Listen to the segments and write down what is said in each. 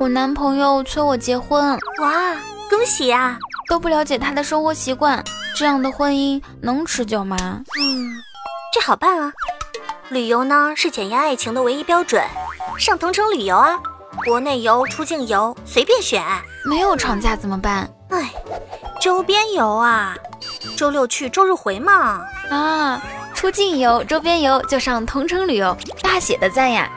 我男朋友催我结婚，哇，恭喜啊！都不了解他的生活习惯，这样的婚姻能持久吗？嗯，这好办啊，旅游呢是检验爱情的唯一标准，上同城旅游啊，国内游、出境游随便选。没有长假怎么办？哎，周边游啊，周六去，周日回嘛。啊，出境游、周边游就上同城旅游，大写的赞呀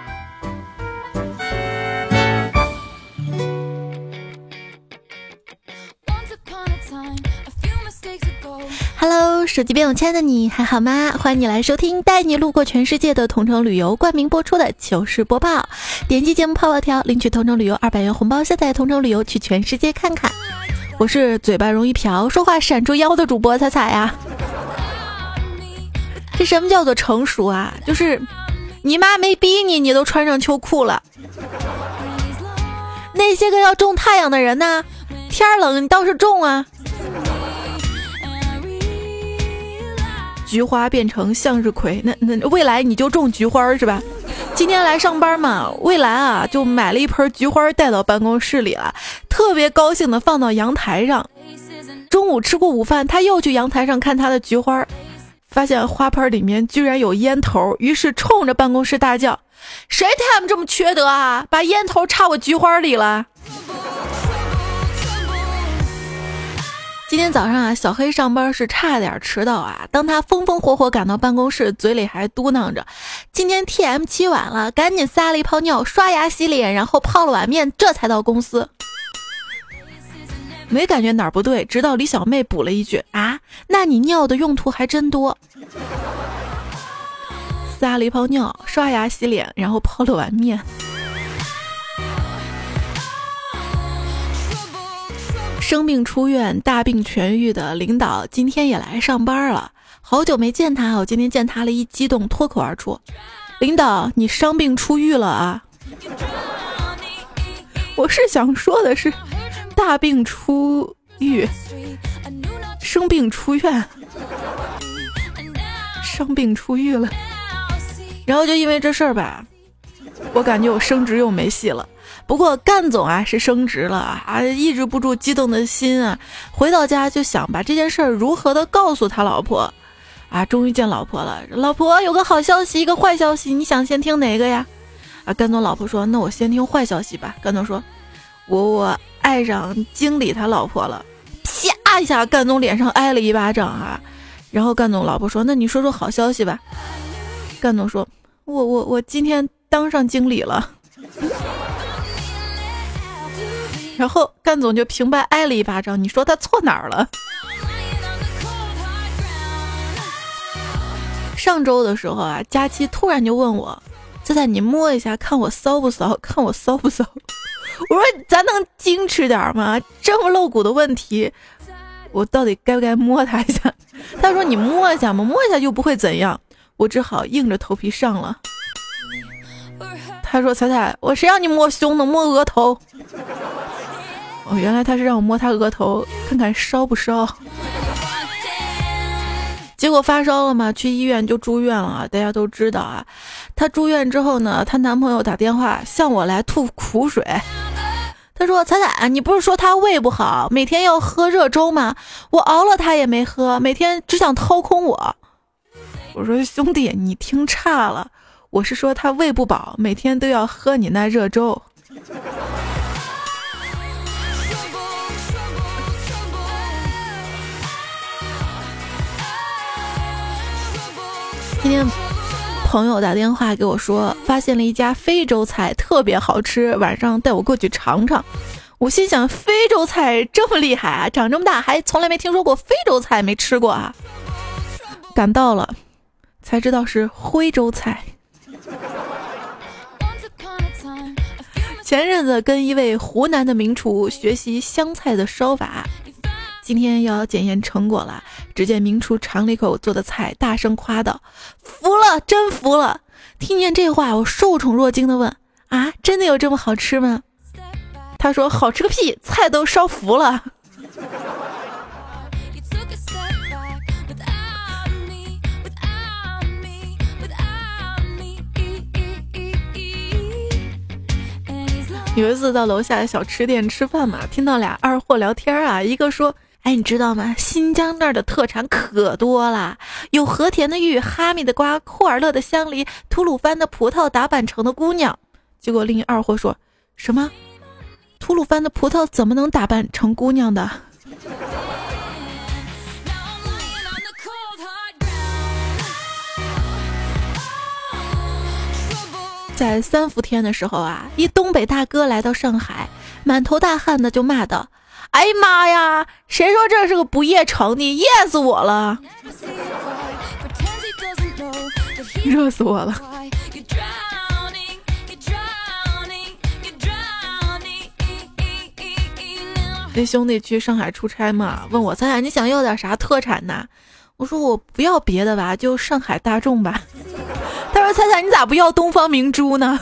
手机边有亲爱的你还好吗？欢迎你来收听带你路过全世界的同城旅游冠名播出的糗事播报。点击节目泡泡条领取同城旅游二百元红包，下载同城旅游去全世界看看。我是嘴巴容易瓢，说话闪出腰的主播彩彩呀。这什么叫做成熟啊？就是你妈没逼你，你都穿上秋裤了。那些个要种太阳的人呢？天冷你倒是种啊。菊花变成向日葵，那那未来你就种菊花是吧？今天来上班嘛，未来啊就买了一盆菊花带到办公室里了，特别高兴的放到阳台上。中午吃过午饭，他又去阳台上看他的菊花，发现花盆里面居然有烟头，于是冲着办公室大叫：“谁他妈这么缺德啊，把烟头插我菊花里了！”今天早上啊，小黑上班是差点迟到啊。当他风风火火赶到办公室，嘴里还嘟囔着：“今天 T M 起晚了，赶紧撒了一泡尿，刷牙洗脸，然后泡了碗面，这才到公司。”没感觉哪儿不对，直到李小妹补了一句：“啊，那你尿的用途还真多。”撒了一泡尿，刷牙洗脸，然后泡了碗面。生病出院、大病痊愈的领导今天也来上班了。好久没见他，我今天见他了，一激动脱口而出：“领导，你伤病出狱了啊！”我是想说的是，大病出狱，生病出院，伤病出狱了。然后就因为这事儿吧，我感觉我升职又没戏了。不过干总啊是升职了啊，抑制不住激动的心啊，回到家就想把这件事儿如何的告诉他老婆，啊，终于见老婆了，老婆有个好消息，一个坏消息，你想先听哪个呀？啊，干总老婆说，那我先听坏消息吧。干总说，我我爱上经理他老婆了，啪一下，干总脸上挨了一巴掌啊。然后干总老婆说，那你说说好消息吧。干总说，我我我今天当上经理了。然后干总就平白挨了一巴掌，你说他错哪儿了？上周的时候啊，佳期突然就问我：“仔仔，你摸一下，看我骚不骚？看我骚不骚？”我说：“咱能矜持点吗？这么露骨的问题，我到底该不该摸他一下？”他说：“你摸一下嘛，摸一下就不会怎样。”我只好硬着头皮上了。他说：“彩彩，我谁让你摸胸呢？摸额头。”哦，原来他是让我摸他额头，看看烧不烧。结果发烧了嘛，去医院就住院了啊！大家都知道啊，她住院之后呢，她男朋友打电话向我来吐苦水。他说：“彩彩，你不是说他胃不好，每天要喝热粥吗？我熬了他也没喝，每天只想掏空我。”我说：“兄弟，你听差了，我是说他胃不饱，每天都要喝你那热粥。”今天朋友打电话给我说，发现了一家非洲菜特别好吃，晚上带我过去尝尝。我心想，非洲菜这么厉害啊，长这么大还从来没听说过非洲菜，没吃过啊。赶到了，才知道是徽州菜。前阵子跟一位湖南的名厨学习湘菜的烧法。今天要检验成果了，只见明厨尝了一口做的菜，大声夸道：“服了，真服了！”听见这话，我受宠若惊的问：“啊，真的有这么好吃吗？”他说：“好吃个屁，菜都烧糊了。”有一次到楼下小吃店吃饭嘛，听到俩二货聊天啊，一个说：“哎，你知道吗？新疆那儿的特产可多了，有和田的玉、哈密的瓜、库尔勒的香梨、吐鲁番的葡萄打扮成的姑娘。”结果另一二货说什么：“吐鲁番的葡萄怎么能打扮成姑娘的？”在三伏天的时候啊，一东北大哥来到上海，满头大汗的就骂道：“哎呀妈呀，谁说这是个不夜城的？夜死我了！热死我了！”那兄弟去上海出差嘛，问我：“咱俩你想要点啥特产呢？”我说：“我不要别的吧，就上海大众吧。”他说：“猜猜你咋不要东方明珠呢？”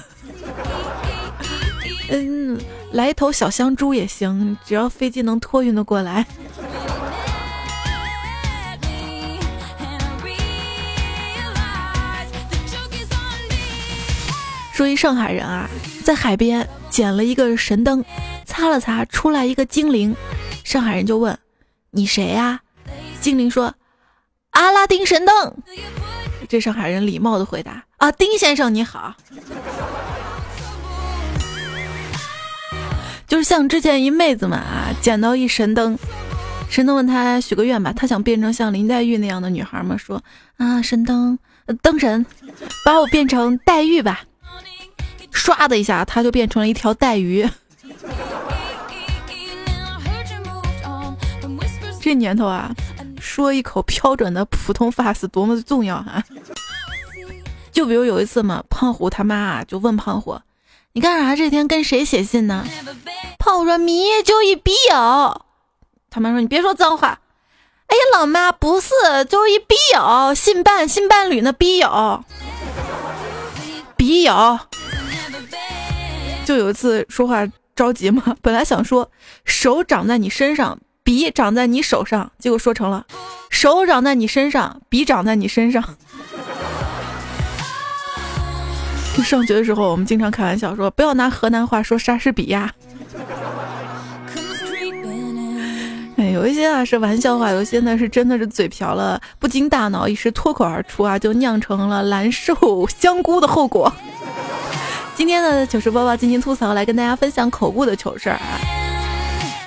嗯，来一头小香猪也行，只要飞机能托运的过来。说一上海人啊，在海边捡了一个神灯，擦了擦，出来一个精灵。上海人就问：“你谁呀？”精灵说：“阿拉丁神灯。”这上海人礼貌的回答：“啊，丁先生你好。”就是像之前一妹子嘛，捡到一神灯，神灯问他许个愿吧，他想变成像林黛玉那样的女孩嘛，说：“啊，神灯，灯神，把我变成黛玉吧。”唰的一下，他就变成了一条带鱼。这年头啊。说一口标准的普通发丝多么的重要啊！就比如有一次嘛，胖虎他妈啊就问胖虎：“你干啥这天跟谁写信呢？”胖虎说：“咪就一笔友。”他妈说：“你别说脏话。”哎呀，老妈不是，就一笔友，新伴新伴侣那笔友，笔友。就有一次说话着急嘛，本来想说手长在你身上。笔长在你手上，结果说成了手长在你身上，笔长在你身上。上学的时候，我们经常开玩笑说，不要拿河南话说莎士比亚。哎，有一些啊是玩笑话，有些呢是真的是嘴瓢了，不经大脑一时脱口而出啊，就酿成了蓝瘦香菇的后果。今天的糗事播报进行吐槽，来跟大家分享口误的糗事儿啊。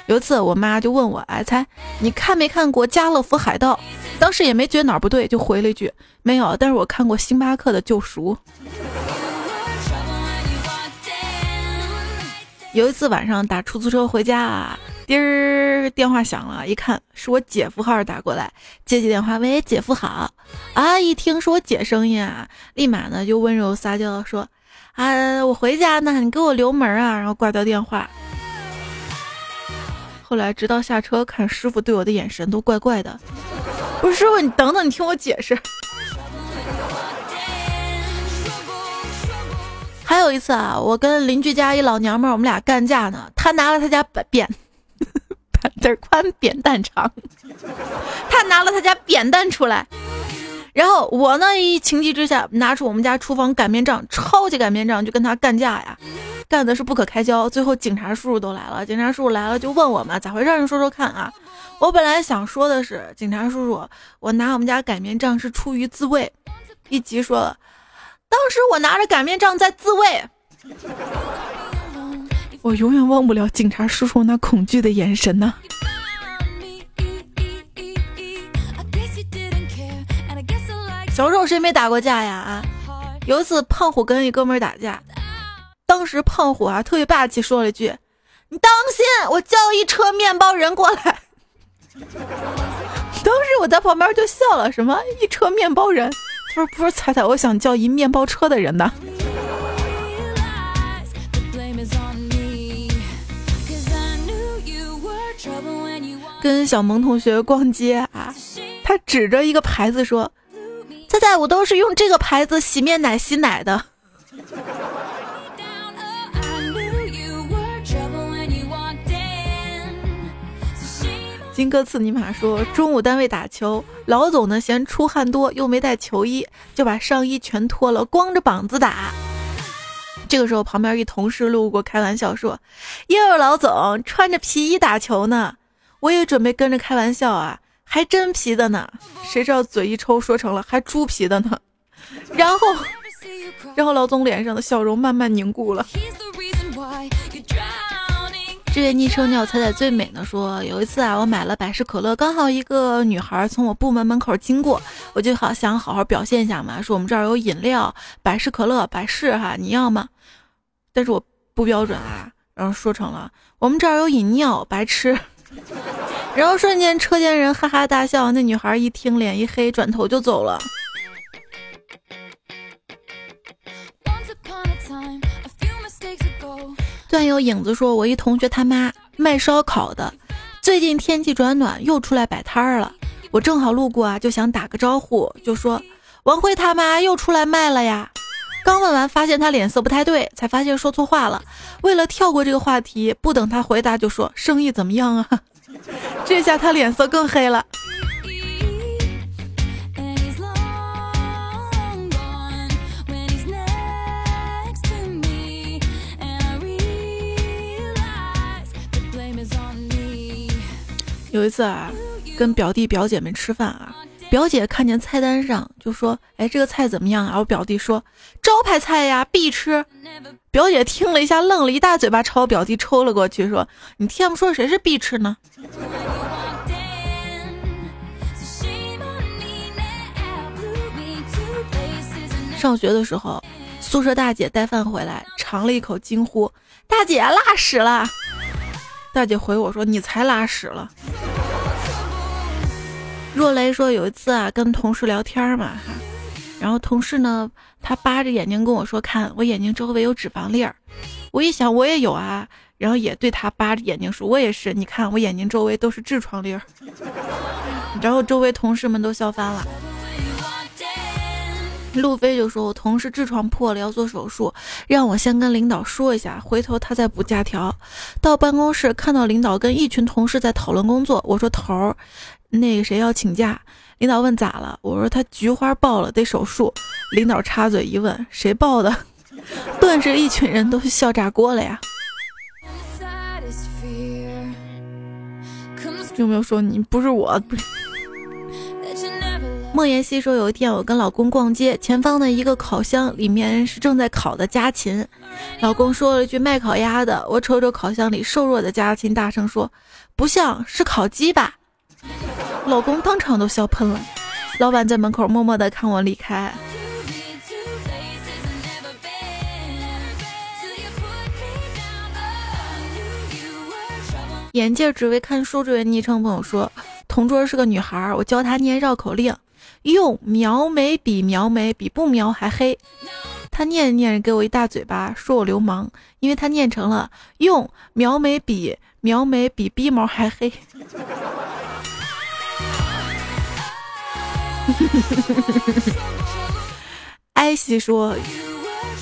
有一次，我妈就问我：“哎，猜你看没看过《家乐福海盗》？”当时也没觉得哪儿不对，就回了一句：“没有。”但是我看过《星巴克的救赎》。有一次晚上打出租车回家啊，滴儿电话响了，一看是我姐夫号打过来，接起电话：“喂，姐夫好。”啊，一听是我姐声音啊，立马呢就温柔撒娇说：“啊，我回家呢，你给我留门啊。”然后挂掉电话。后来直到下车看师傅对我的眼神都怪怪的。不是师傅，你等等，你听我解释。还有一次啊，我跟邻居家一老娘们儿，我们俩干架呢，她拿了她家扁扁 板凳宽扁担长，她拿了她家扁担出来，然后我呢一情急之下拿出我们家厨房擀面杖，超级擀面杖就跟他干架呀。干的是不可开交，最后警察叔叔都来了。警察叔叔来了就问我们咋回事，你说说看啊。我本来想说的是，警察叔叔，我拿我们家擀面杖是出于自卫。一急说了，当时我拿着擀面杖在自卫。我永远忘不了警察叔叔那恐惧的眼神呢。小时候谁没打过架呀？啊，有一次胖虎跟一哥们打架。当时胖虎啊特别霸气说了一句：“你当心，我叫一车面包人过来。”当时我在旁边就笑了，什么一车面包人？他说不是彩彩，我想叫一面包车的人呢。跟小萌同学逛街啊，他指着一个牌子说：“彩彩，我都是用这个牌子洗面奶洗奶的。”金哥刺尼玛说：“中午单位打球，老总呢嫌出汗多，又没带球衣，就把上衣全脱了，光着膀子打。这个时候，旁边一同事路过，开玩笑说：“又有老总穿着皮衣打球呢。”我也准备跟着开玩笑啊，还真皮的呢。谁知道嘴一抽，说成了还猪皮的呢。然后，然后老总脸上的笑容慢慢凝固了。这位昵称鸟彩彩最美呢说，有一次啊，我买了百事可乐，刚好一个女孩从我部门门口经过，我就好想好好表现一下嘛，说我们这儿有饮料，百事可乐，百事哈，你要吗？但是我不标准啊，然后说成了我们这儿有饮料，白吃。然后瞬间车间人哈哈大笑，那女孩一听脸一黑，转头就走了。段友影子说：“我一同学他妈卖烧烤的，最近天气转暖，又出来摆摊儿了。我正好路过啊，就想打个招呼，就说王辉他妈又出来卖了呀。刚问完，发现他脸色不太对，才发现说错话了。为了跳过这个话题，不等他回答就说生意怎么样啊？这下他脸色更黑了。”有一次啊，跟表弟表姐们吃饭啊，表姐看见菜单上就说：“哎，这个菜怎么样啊？”我表弟说：“招牌菜呀，必吃。”表姐听了一下，愣了一大嘴巴，朝我表弟抽了过去，说：“你听他们说谁是必吃呢？”上学的时候，宿舍大姐带饭回来，尝了一口，惊呼：“大姐拉屎了！”大姐回我说：“你才拉屎了。”若雷说有一次啊，跟同事聊天嘛哈，然后同事呢，他扒着眼睛跟我说：“看我眼睛周围有脂肪粒儿。”我一想我也有啊，然后也对他扒着眼睛说：“我也是，你看我眼睛周围都是痔疮粒儿。”然后周围同事们都笑翻了。路飞就说：“我同事痔疮破了，要做手术，让我先跟领导说一下，回头他再补假条。”到办公室看到领导跟一群同事在讨论工作，我说：“头儿。”那个谁要请假？领导问咋了？我说他菊花爆了，得手术。领导插嘴一问，谁爆的？顿时一群人都笑炸锅了呀！有没有说你不是我？莫言熙说，有一天我跟老公逛街，前方的一个烤箱里面是正在烤的家禽。老公说了一句卖烤鸭的，我瞅瞅烤箱里瘦弱的家禽，大声说，不像是烤鸡吧？老公当场都笑喷了，老板在门口默默的看我离开。眼镜只为看书这位昵称朋友说，同桌是个女孩，我教她念绕口令，用描眉比描眉比不描还黑。他念着念着给我一大嘴巴，说我流氓，因为他念成了用描眉比描眉比鼻毛还黑。艾希说，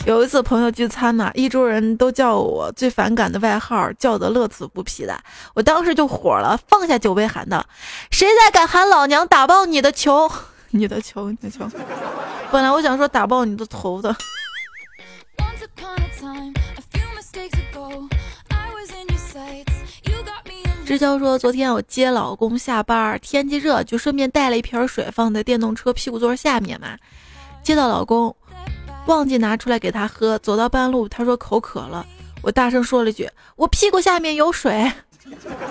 有一次朋友聚餐呢，一桌人都叫我最反感的外号，叫得乐此不疲的。我当时就火了，放下酒杯喊道：“谁再敢喊老娘打爆你的球，你的球，你的球！”本来我想说打爆你的头的。支交说：“昨天我接老公下班，天气热，就顺便带了一瓶水放在电动车屁股座下面嘛。接到老公，忘记拿出来给他喝。走到半路，他说口渴了，我大声说了一句：‘我屁股下面有水。’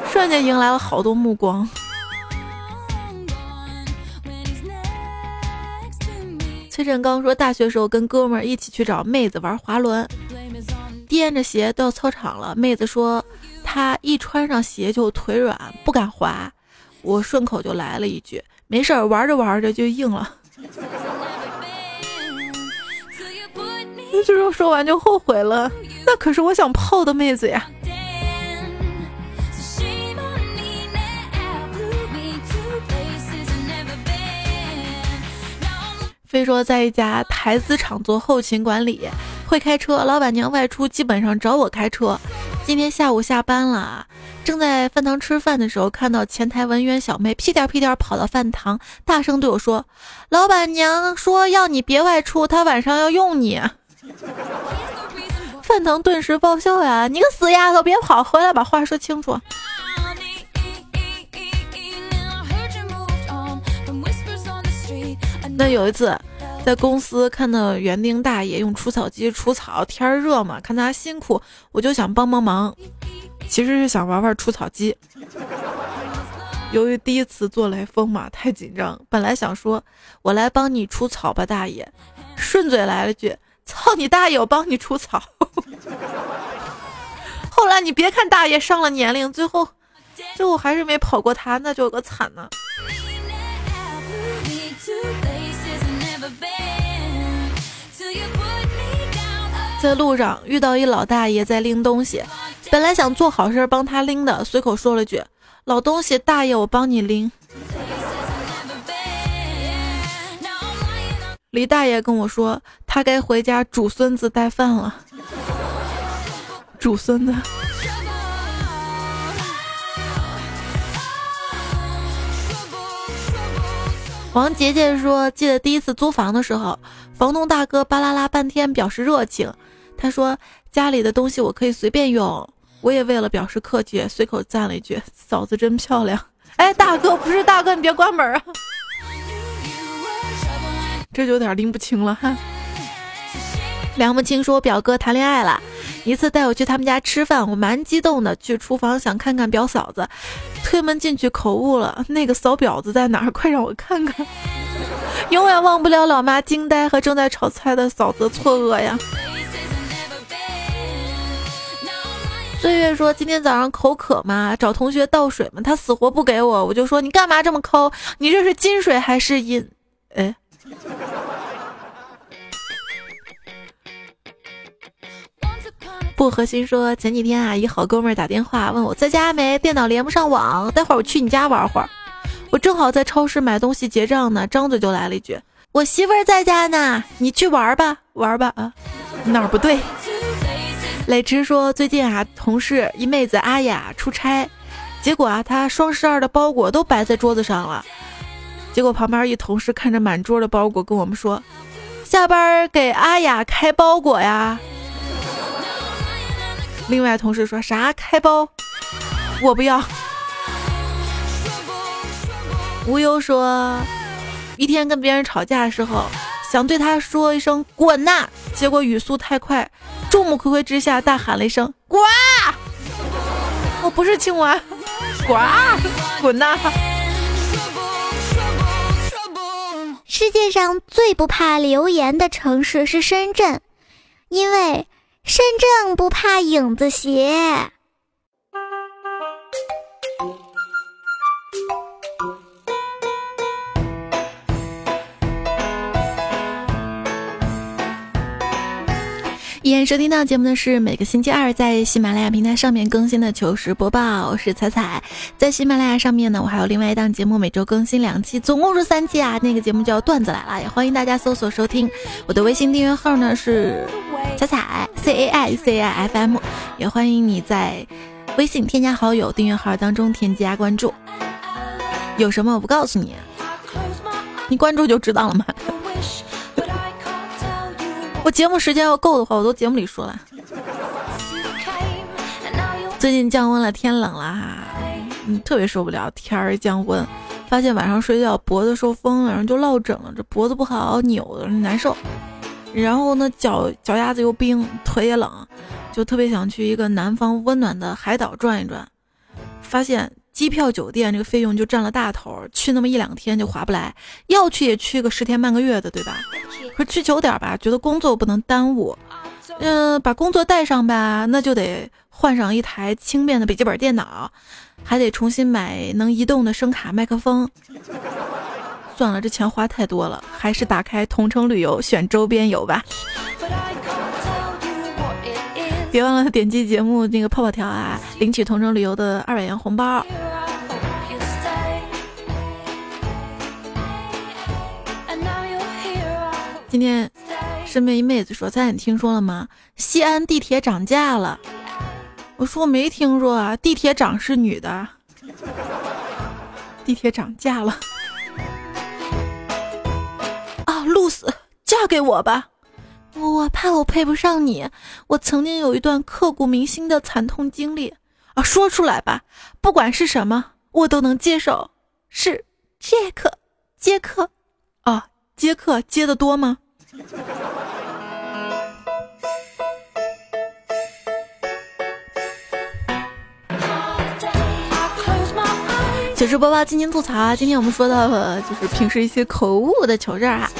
瞬间迎来了好多目光。崔振刚说：大学时候跟哥们儿一起去找妹子玩滑轮，掂着鞋到操场了，妹子说。”她一穿上鞋就腿软，不敢滑。我顺口就来了一句：“没事儿，玩着玩着就硬了。”这时候说完就后悔了，那可是我想泡的妹子呀。非说在一家台资厂做后勤管理，会开车，老板娘外出基本上找我开车。今天下午下班了，正在饭堂吃饭的时候，看到前台文员小妹屁颠屁颠跑到饭堂，大声对我说：“老板娘说要你别外出，她晚上要用你。”饭堂顿时爆笑呀！你个死丫头，别跑，回来把话说清楚。那有一次，在公司看到园丁大爷用除草机除草，天热嘛，看他辛苦，我就想帮帮忙，其实是想玩玩除草机。由于第一次做雷锋嘛，太紧张，本来想说“我来帮你除草吧，大爷”，顺嘴来了句“操你大爷，我帮你除草”。后来你别看大爷上了年龄，最后最后还是没跑过他，那就有个惨呢。在路上遇到一老大爷在拎东西，本来想做好事帮他拎的，随口说了句。老东西，大爷，我帮你拎。李大爷跟我说，他该回家煮孙子带饭了。煮孙子。王杰杰说，记得第一次租房的时候，房东大哥巴拉拉半天表示热情，他说家里的东西我可以随便用。我也为了表示客气，随口赞了一句：“嫂子真漂亮。”哎，大哥不是大哥，你别关门啊！这就有点拎不清了哈。梁木清说我表哥谈恋爱了，一次带我去他们家吃饭，我蛮激动的，去厨房想看看表嫂子，推门进去口误了，那个扫婊子在哪儿？快让我看看！永远忘不了老妈惊呆和正在炒菜的嫂子错愕呀。岁月说：“今天早上口渴嘛，找同学倒水嘛，他死活不给我，我就说你干嘛这么抠？你这是金水还是银？哎。”不核心说：“前几天啊，一好哥们儿打电话问我在家没，电脑连不上网，待会儿我去你家玩会儿。我正好在超市买东西结账呢，张嘴就来了一句：我媳妇儿在家呢，你去玩吧，玩吧啊，哪儿不对？” 磊池说：“最近啊，同事一妹子阿雅出差，结果啊，她双十二的包裹都摆在桌子上了。结果旁边一同事看着满桌的包裹，跟我们说：‘下班给阿雅开包裹呀。’另外同事说啥开包？我不要。”无忧说：“一天跟别人吵架的时候，想对他说一声滚呐，结果语速太快。”众目睽睽之下，大喊了一声“滚”，我不是青蛙，滚，滚呐！世界上最不怕流言的城市是深圳，因为身正不怕影子斜。今天收听到节目的是每个星期二在喜马拉雅平台上面更新的糗事播报，我是彩彩。在喜马拉雅上面呢，我还有另外一档节目，每周更新两期，总共是三期啊。那个节目叫段子来了，也欢迎大家搜索收听。我的微信订阅号呢是彩彩 C A I C I F M，也欢迎你在微信添加好友订阅号当中添加关注。有什么我不告诉你，你关注就知道了吗？我节目时间要够的话，我都节目里说了。最近降温了，天冷了哈，嗯，特别受不了天儿降温，发现晚上睡觉脖子受风了，然后就落枕了，这脖子不好扭的难受。然后呢，脚脚丫子又冰，腿也冷，就特别想去一个南方温暖的海岛转一转，发现。机票、酒店这个费用就占了大头，去那么一两天就划不来，要去也去个十天半个月的，对吧？可是去久点吧，觉得工作不能耽误，嗯，把工作带上吧，那就得换上一台轻便的笔记本电脑，还得重新买能移动的声卡麦克风。算了，这钱花太多了，还是打开同城旅游选周边游吧。别忘了点击节目那个泡泡条啊，领取同城旅游的二百元红包。今天身边一妹子说：“咱你听说了吗？西安地铁涨价了。”我说：“没听说啊，地铁涨是女的，地铁涨价了。”啊，露丝，嫁给我吧。我怕我配不上你。我曾经有一段刻骨铭心的惨痛经历啊，说出来吧，不管是什么，我都能接受。是杰克，杰克，啊，杰克接的多吗？糗事播报，今天吐槽啊。今天我们说到了就是平时一些口误的糗事儿哈。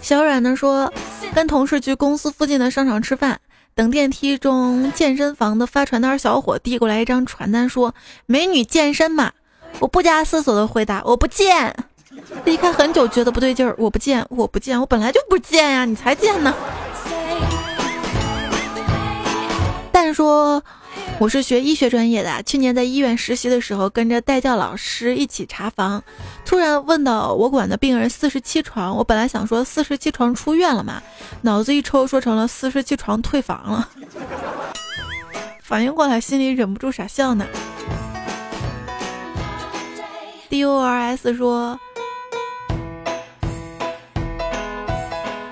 小阮呢说，跟同事去公司附近的商场吃饭，等电梯中健身房的发传单小伙递过来一张传单，说：“美女健身嘛。”我不加思索的回答：“我不健。”离开很久，觉得不对劲儿，我不见，我不见，我本来就不见呀，你才见呢。但说。我是学医学专业的，去年在医院实习的时候，跟着带教老师一起查房，突然问到我管的病人四十七床，我本来想说四十七床出院了嘛，脑子一抽说成了四十七床退房了，反应过来心里忍不住傻笑呢。D O R S 说，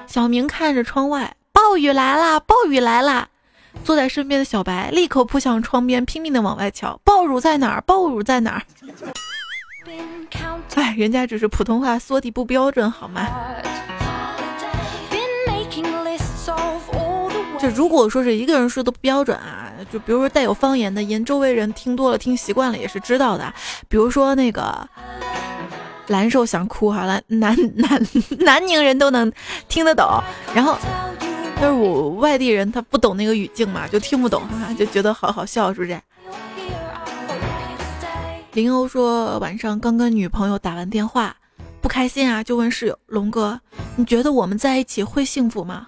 小明看着窗外，暴雨来啦，暴雨来啦。坐在身边的小白立刻扑向窗边，拼命的往外瞧。爆乳在哪儿？爆乳在哪儿？哎，人家只是普通话说的不标准，好吗？这如果说是一个人说的不标准啊，就比如说带有方言的音，周围人听多了、听习惯了也是知道的。比如说那个蓝瘦想哭哈，南南南南宁人都能听得懂，然后。但是我外地人，他不懂那个语境嘛，就听不懂，哈 哈就觉得好好笑，是不是？林欧说晚上刚跟女朋友打完电话，不开心啊，就问室友龙哥，你觉得我们在一起会幸福吗？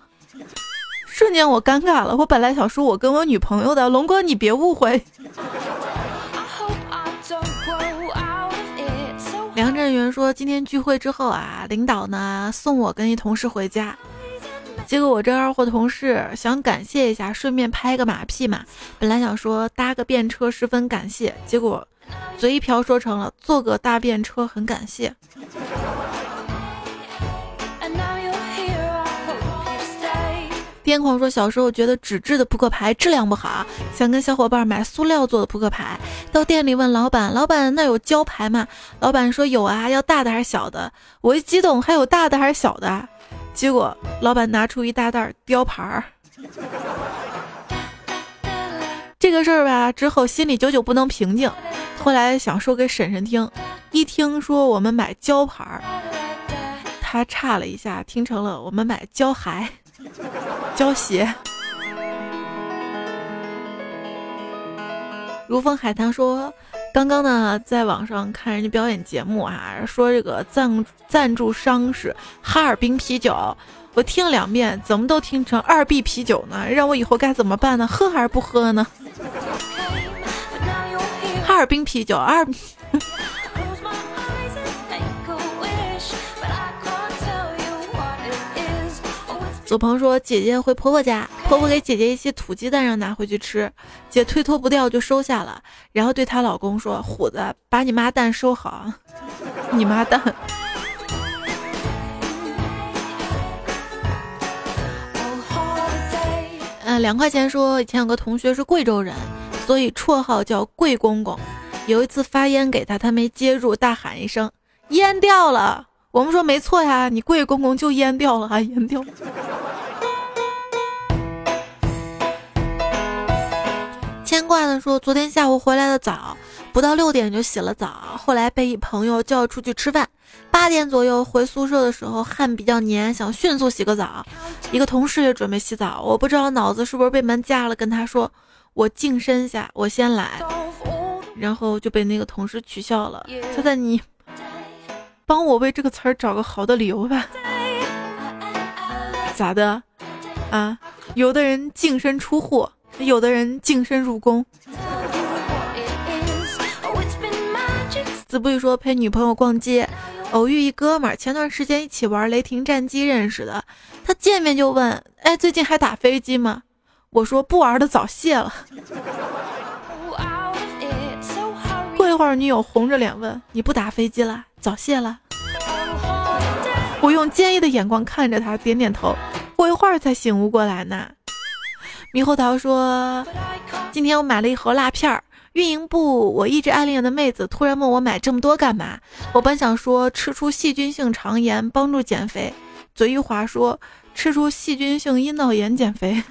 瞬间我尴尬了，我本来想说我跟我女朋友的，龙哥你别误会。梁振元说今天聚会之后啊，领导呢送我跟一同事回家。结果我这二货同事想感谢一下，顺便拍个马屁嘛。本来想说搭个便车十分感谢，结果嘴一瓢说成了坐个大便车很感谢。癫狂说小时候觉得纸质的扑克牌质量不好，想跟小伙伴买塑料做的扑克牌。到店里问老板，老板那有胶牌吗？老板说有啊，要大的还是小的？我一激动，还有大的还是小的？结果老板拿出一大袋雕牌儿，这个事儿吧，之后心里久久不能平静。后来想说给婶婶听，一听说我们买胶牌儿，他差了一下，听成了我们买胶鞋、胶鞋。如风海棠说。刚刚呢，在网上看人家表演节目啊，说这个赞赞助商是哈尔滨啤酒，我听了两遍，怎么都听成二 B 啤酒呢？让我以后该怎么办呢？喝还是不喝呢？哈尔滨啤酒二。左鹏说：“姐姐回婆婆家，婆婆给姐姐一些土鸡蛋，让拿回去吃。姐推脱不掉，就收下了。然后对她老公说：‘虎子，把你妈蛋收好。’你妈蛋。嗯，两块钱说以前有个同学是贵州人，所以绰号叫贵公公。有一次发烟给他，他没接住，大喊一声：烟掉了。”我们说没错呀，你贵公公就淹掉了，还淹掉。牵挂的说，昨天下午回来的早，不到六点就洗了澡，后来被一朋友叫出去吃饭。八点左右回宿舍的时候，汗比较黏，想迅速洗个澡。一个同事也准备洗澡，我不知道脑子是不是被门夹了，跟他说我净身下，我先来，然后就被那个同事取笑了。猜猜你？帮我为这个词儿找个好的理由吧。咋的？啊，有的人净身出户，有的人净身入宫。子不语说陪女朋友逛街，偶遇一哥们儿，前段时间一起玩雷霆战机认识的。他见面就问：“哎，最近还打飞机吗？”我说：“不玩的早卸了。”一会儿，女友红着脸问：“你不打飞机了？早谢了？”我用坚毅的眼光看着他，点点头。过一会儿才醒悟过来呢。猕猴桃说：“今天我买了一盒辣片儿，运营部我一直暗恋的妹子突然问我买这么多干嘛？我本想说吃出细菌性肠炎帮助减肥，嘴一滑说吃出细菌性阴道炎减肥。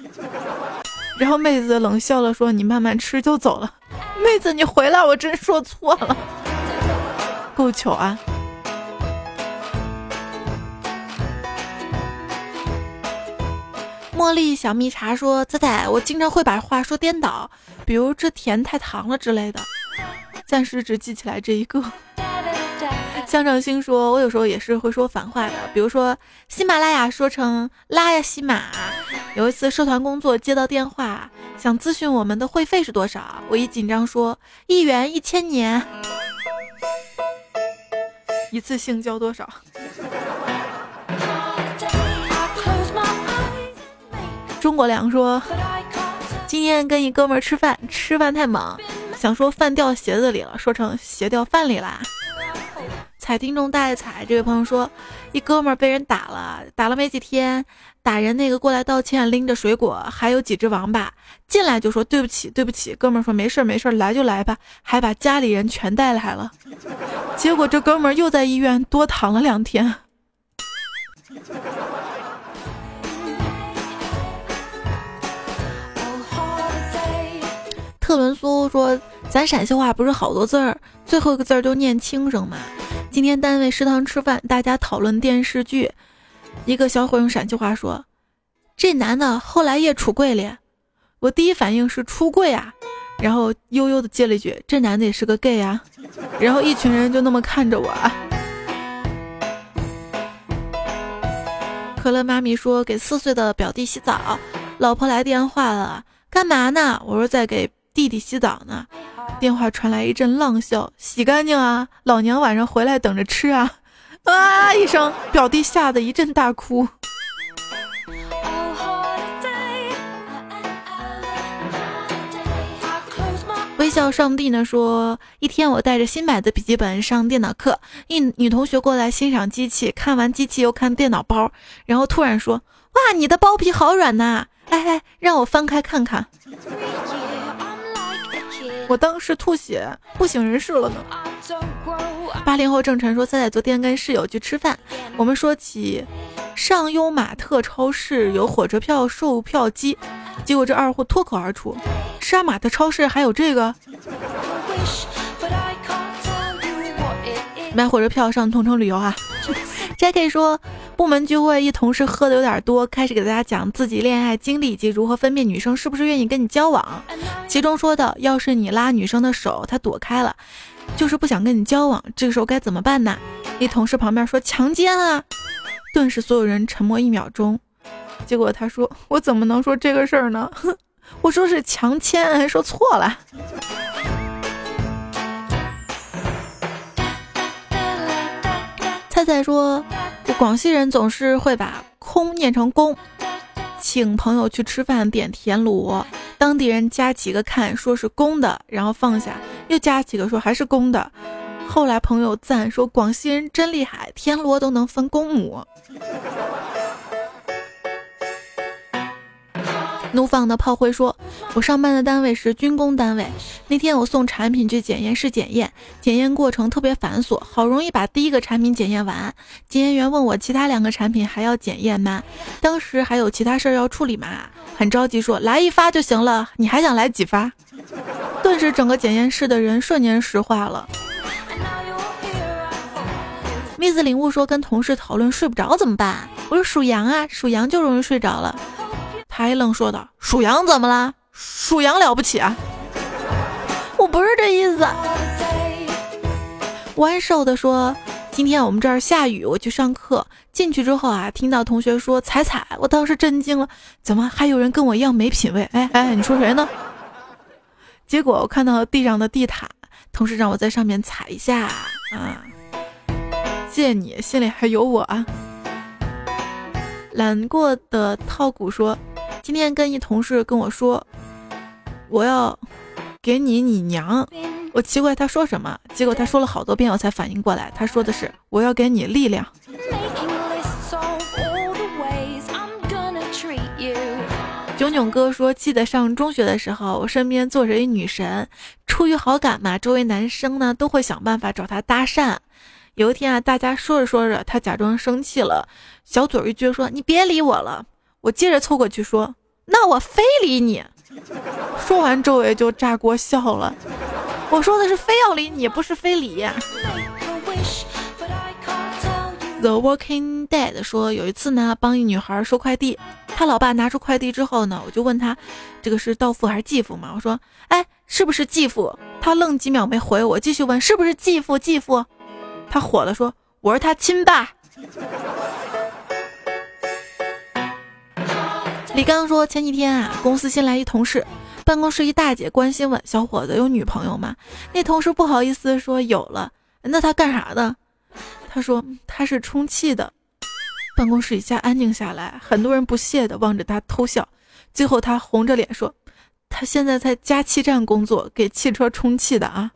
然后妹子冷笑了说：你慢慢吃就走了。妹子你回来，我真说错了，够糗啊！”茉莉小蜜茶说：“仔仔，我经常会把话说颠倒，比如这甜太糖了之类的，暂时只记起来这一个。”香肠星说：“我有时候也是会说反话的，比如说喜马拉雅说成拉呀喜马。有一次社团工作接到电话，想咨询我们的会费是多少，我一紧张说一元一千年，一次性交多少？”中国良说：“今天跟一哥们吃饭，吃饭太猛，想说饭掉鞋子里了，说成鞋掉饭里啦。”彩听众带彩这位朋友说：“一哥们儿被人打了，打了没几天，打人那个过来道歉，拎着水果，还有几只王八进来就说对不起对不起。哥们儿说没事没事，来就来吧，还把家里人全带来了。结果这哥们儿又在医院多躺了两天。”特伦苏说：“咱陕西话不是好多字儿，最后一个字儿都念轻声嘛。今天单位食堂吃饭，大家讨论电视剧，一个小伙用陕西话说：‘这男的后来也出柜了。’我第一反应是出柜啊，然后悠悠的接了一句：‘这男的也是个 gay 啊。’然后一群人就那么看着我。啊。可乐妈咪说：给四岁的表弟洗澡，老婆来电话了，干嘛呢？我说在给。”弟弟洗澡呢，电话传来一阵浪笑，洗干净啊，老娘晚上回来等着吃啊！啊一声，表弟吓得一阵大哭。微笑上帝呢说，一天我带着新买的笔记本上电脑课，一女同学过来欣赏机器，看完机器又看电脑包，然后突然说：“哇，你的包皮好软呐！哎哎，让我翻开看看。”我当时吐血不省人事了呢。八零后郑晨说：“赛赛昨天跟室友去吃饭，我们说起上优玛特超市有火车票售票机，结果这二货脱口而出：杀马特超市还有这个？买火车票上同城旅游啊！” J.K. 说。部门聚会，一同事喝的有点多，开始给大家讲自己恋爱经历以及如何分辨女生是不是愿意跟你交往。其中说的，要是你拉女生的手，她躲开了，就是不想跟你交往，这个时候该怎么办呢？一同事旁边说强奸啊，顿时所有人沉默一秒钟。结果他说我怎么能说这个事儿呢？我说是强奸，还说错了。菜菜说。广西人总是会把“空”念成“公”，请朋友去吃饭点田螺，当地人加几个看，说是公的，然后放下，又加几个说还是公的。后来朋友赞说广西人真厉害，田螺都能分公母。怒放的炮灰说：“我上班的单位是军工单位，那天我送产品去检验室检验，检验过程特别繁琐，好容易把第一个产品检验完，检验员问我其他两个产品还要检验吗？当时还有其他事儿要处理吗？很着急说来一发就行了，你还想来几发？顿时整个检验室的人瞬间石化了。妹子领悟说跟同事讨论睡不着怎么办？我说属羊啊，属羊就容易睡着了。”他还愣说道：“属羊怎么了？属羊了不起啊！我不是这意思。”弯瘦的说：“今天我们这儿下雨，我去上课，进去之后啊，听到同学说踩踩，我当时震惊了，怎么还有人跟我一样没品位？哎哎，你说谁呢？结果我看到地上的地毯，同事让我在上面踩一下啊，谢谢你，心里还有我啊。”懒过的套骨说。今天跟一同事跟我说，我要给你你娘。我奇怪他说什么，结果他说了好多遍，我才反应过来，他说的是我要给你力量。炯炯哥说：“记得上中学的时候，我身边坐着一女神，出于好感嘛，周围男生呢都会想办法找她搭讪。有一天啊，大家说着说着，她假装生气了，小嘴一撅说：‘你别理我了。’我接着凑过去说：‘那我非理你。’说完，周围就炸锅笑了。我说的是非要理你，不是非礼。” The Working Dad 说，有一次呢，帮一女孩收快递，他老爸拿出快递之后呢，我就问他，这个是到付还是继付嘛？我说，哎，是不是继付？他愣几秒没回我，继续问，是不是继付？继付？他火了，说，我是他亲爸。李刚说，前几天啊，公司新来一同事，办公室一大姐关心问小伙子有女朋友吗？那同事不好意思说有了，那他干啥的？他说他是充气的，办公室一下安静下来，很多人不屑的望着他偷笑。最后他红着脸说：“他现在在加气站工作，给汽车充气的啊。”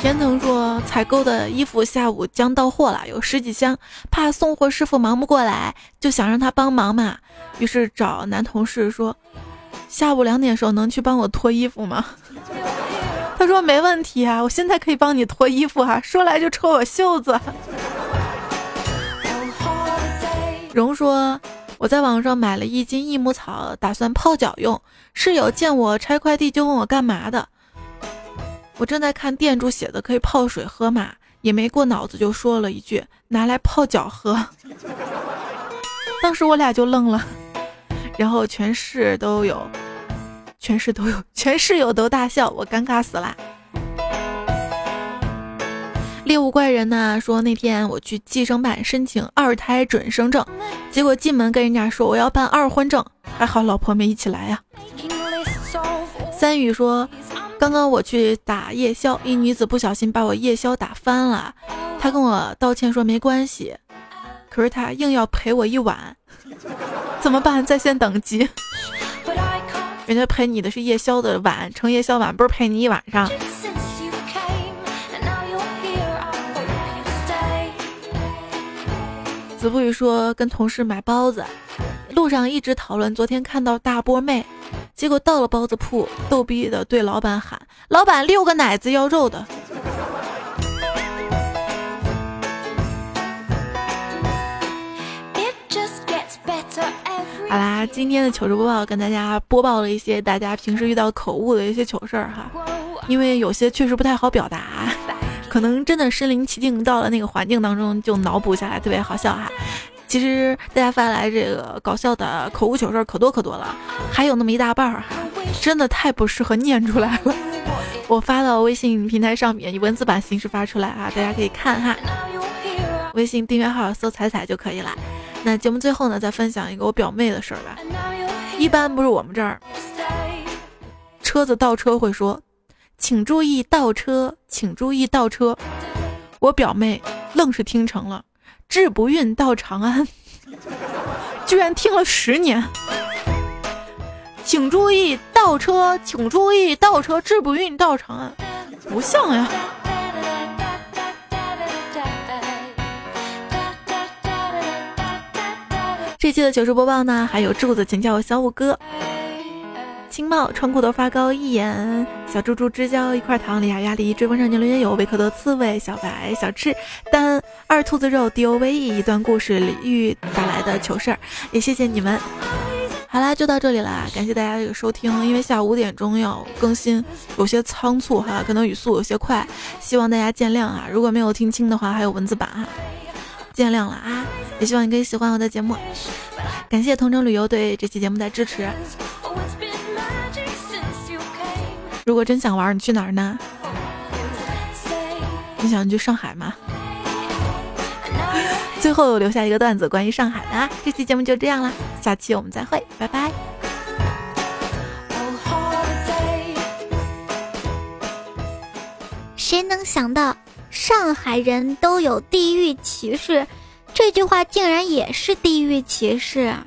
田腾说：“采购的衣服下午将到货了，有十几箱，怕送货师傅忙不过来，就想让他帮忙嘛。于是找男同事说：下午两点时候能去帮我脱衣服吗？” 他说没问题啊，我现在可以帮你脱衣服哈。说来就抽我袖子。荣说我在网上买了一斤益母草，打算泡脚用。室友见我拆快递就问我干嘛的。我正在看店主写的可以泡水喝嘛，也没过脑子就说了一句拿来泡脚喝。当时我俩就愣了，然后全市都有。全市都有，全室友都大笑，我尴尬死啦。猎物怪人呢说那天我去计生办申请二胎准生证，结果进门跟人家说我要办二婚证，还好老婆没一起来呀。三宇说，刚刚我去打夜宵，一女子不小心把我夜宵打翻了，她跟我道歉说没关系，可是她硬要赔我一碗，怎么办？在线等级。人家陪你的是夜宵的碗，盛夜宵碗不是陪你一晚上。子不语说跟同事买包子，路上一直讨论昨天看到大波妹，结果到了包子铺，逗逼的对老板喊：“老板六个奶子要肉的。”好啦，今天的糗事播报跟大家播报了一些大家平时遇到口误的一些糗事儿哈，因为有些确实不太好表达，可能真的身临其境到了那个环境当中就脑补下来特别好笑哈。其实大家发来这个搞笑的口误糗事儿可多可多了，还有那么一大半儿哈，真的太不适合念出来了。我发到微信平台上面以文字版形式发出来啊，大家可以看哈。微信订阅号搜“彩彩”就可以了。那节目最后呢，再分享一个我表妹的事儿吧。一般不是我们这儿车子倒车会说，请注意倒车，请注意倒车。我表妹愣是听成了，志不运到长安，居然听了十年。请注意倒车，请注意倒车，志不运到长安，不像呀。这期的糗事播报呢，还有柱子，请叫我小五哥。青帽穿裤头发高一眼，小猪猪之交一块糖，李亚亚里追风少年留言有维克多刺猬，小白小赤丹二兔子肉 D O V E 一段故事李玉发来的糗事儿，也谢谢你们。好啦，就到这里啦，感谢大家这个收听。因为下午五点钟要更新，有些仓促哈，可能语速有些快，希望大家见谅啊。如果没有听清的话，还有文字版哈。见谅了啊！也希望你可以喜欢我的节目，感谢同城旅游对这期节目的支持。如果真想玩，你去哪儿呢？你想去上海吗？最后留下一个段子关于上海的啊！这期节目就这样了，下期我们再会，拜拜。谁能想到？上海人都有地域歧视，这句话竟然也是地域歧视。啊！